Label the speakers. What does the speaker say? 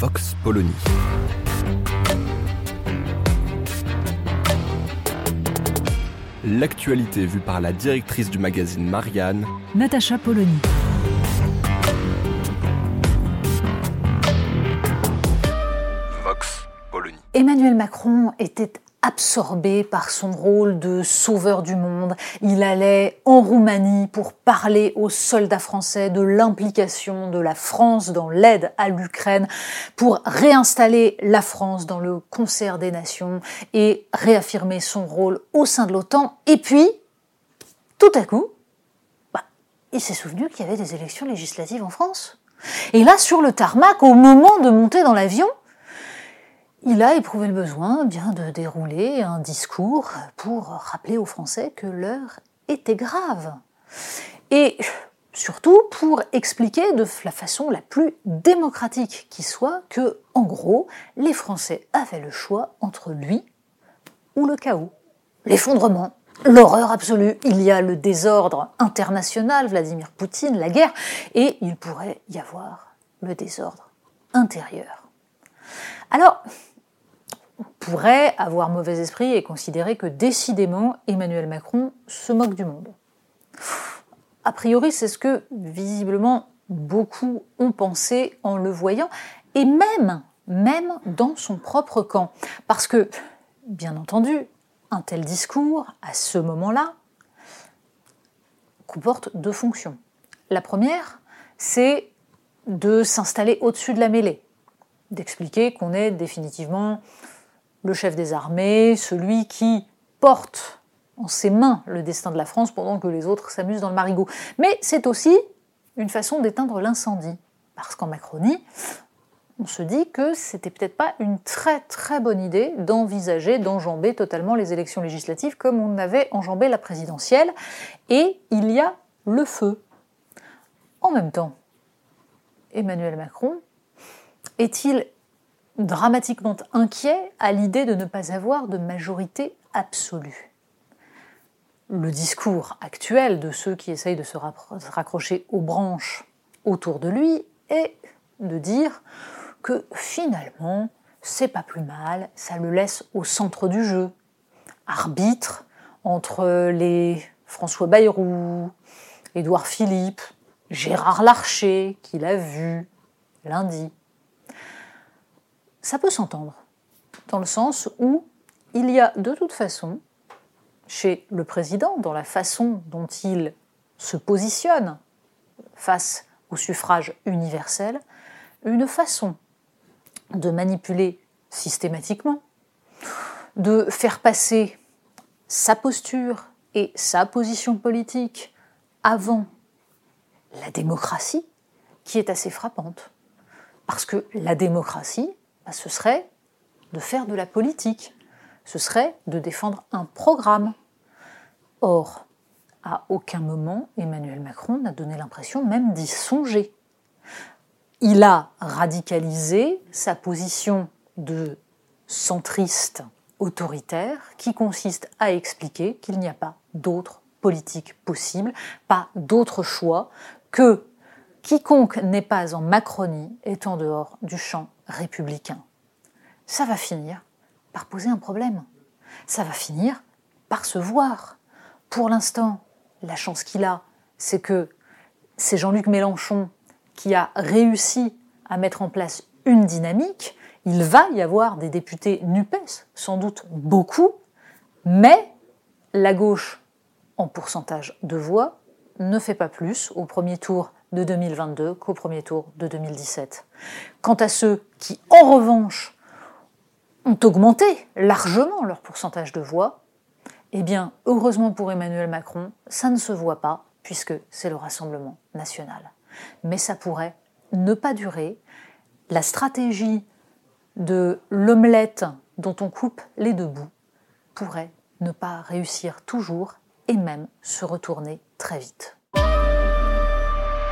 Speaker 1: Vox Polony. L'actualité vue par la directrice du magazine Marianne,
Speaker 2: Natacha Polony.
Speaker 1: Vox Polony.
Speaker 3: Emmanuel Macron était absorbé par son rôle de sauveur du monde. Il allait en Roumanie pour parler aux soldats français de l'implication de la France dans l'aide à l'Ukraine, pour réinstaller la France dans le concert des nations et réaffirmer son rôle au sein de l'OTAN. Et puis, tout à coup, bah, il s'est souvenu qu'il y avait des élections législatives en France. Et là, sur le tarmac, au moment de monter dans l'avion, il a éprouvé le besoin bien de dérouler un discours pour rappeler aux Français que l'heure était grave. Et surtout pour expliquer de la façon la plus démocratique qui soit que, en gros, les Français avaient le choix entre lui ou le chaos, l'effondrement, l'horreur absolue. Il y a le désordre international, Vladimir Poutine, la guerre, et il pourrait y avoir le désordre intérieur. Alors, on pourrait avoir mauvais esprit et considérer que décidément Emmanuel Macron se moque du monde. A priori, c'est ce que visiblement beaucoup ont pensé en le voyant, et même, dans son propre camp. Parce que, bien entendu, un tel discours, à ce moment-là, comporte deux fonctions. La première, c'est de s'installer au-dessus de la mêlée, d'expliquer qu'on est définitivement le chef des armées, celui qui porte en ses mains le destin de la France pendant que les autres s'amusent dans le marigot. Mais c'est aussi une façon d'éteindre l'incendie. Parce qu'en Macronie, on se dit que c'était peut-être pas une très très bonne idée d'envisager d'enjamber totalement les élections législatives comme on avait enjambé la présidentielle. Et il y a le feu. En même temps, Emmanuel Macron est-il dramatiquement inquiet à l'idée de ne pas avoir de majorité absolue? Le discours actuel de ceux qui essayent de se raccrocher aux branches autour de lui est de dire que finalement, c'est pas plus mal, ça le laisse au centre du jeu. Arbitre entre les François Bayrou, Édouard Philippe, Gérard Larcher, qu'il a vu lundi ça peut s'entendre, dans le sens où il y a de toute façon, chez le président, dans la façon dont il se positionne face au suffrage universel, une façon de manipuler systématiquement, de faire passer sa posture et sa position politique avant la démocratie, qui est assez frappante. Parce que la démocratie, bah, ce serait de faire de la politique, ce serait de défendre un programme. Or, à aucun moment, Emmanuel Macron n'a donné l'impression même d'y songer. Il a radicalisé sa position de centriste autoritaire qui consiste à expliquer qu'il n'y a pas d'autre politique possible, pas d'autre choix que quiconque n'est pas en Macronie est en dehors du champ républicain. Ça va finir par poser un problème. Ça va finir par se voir. Pour l'instant, la chance qu'il a, c'est que c'est Jean-Luc Mélenchon qui a réussi à mettre en place une dynamique. Il va y avoir des députés NUPES, sans doute beaucoup, mais la gauche, en pourcentage de voix, ne fait pas plus au premier tour de 2022 qu'au premier tour de 2017. Quant à ceux qui, en revanche, ont augmenté largement leur pourcentage de voix, eh bien, heureusement pour Emmanuel Macron, ça ne se voit pas, puisque c'est le Rassemblement national. mais ça pourrait ne pas durer. La stratégie de l'omelette dont on coupe les deux bouts pourrait ne pas réussir toujours et même se retourner très vite.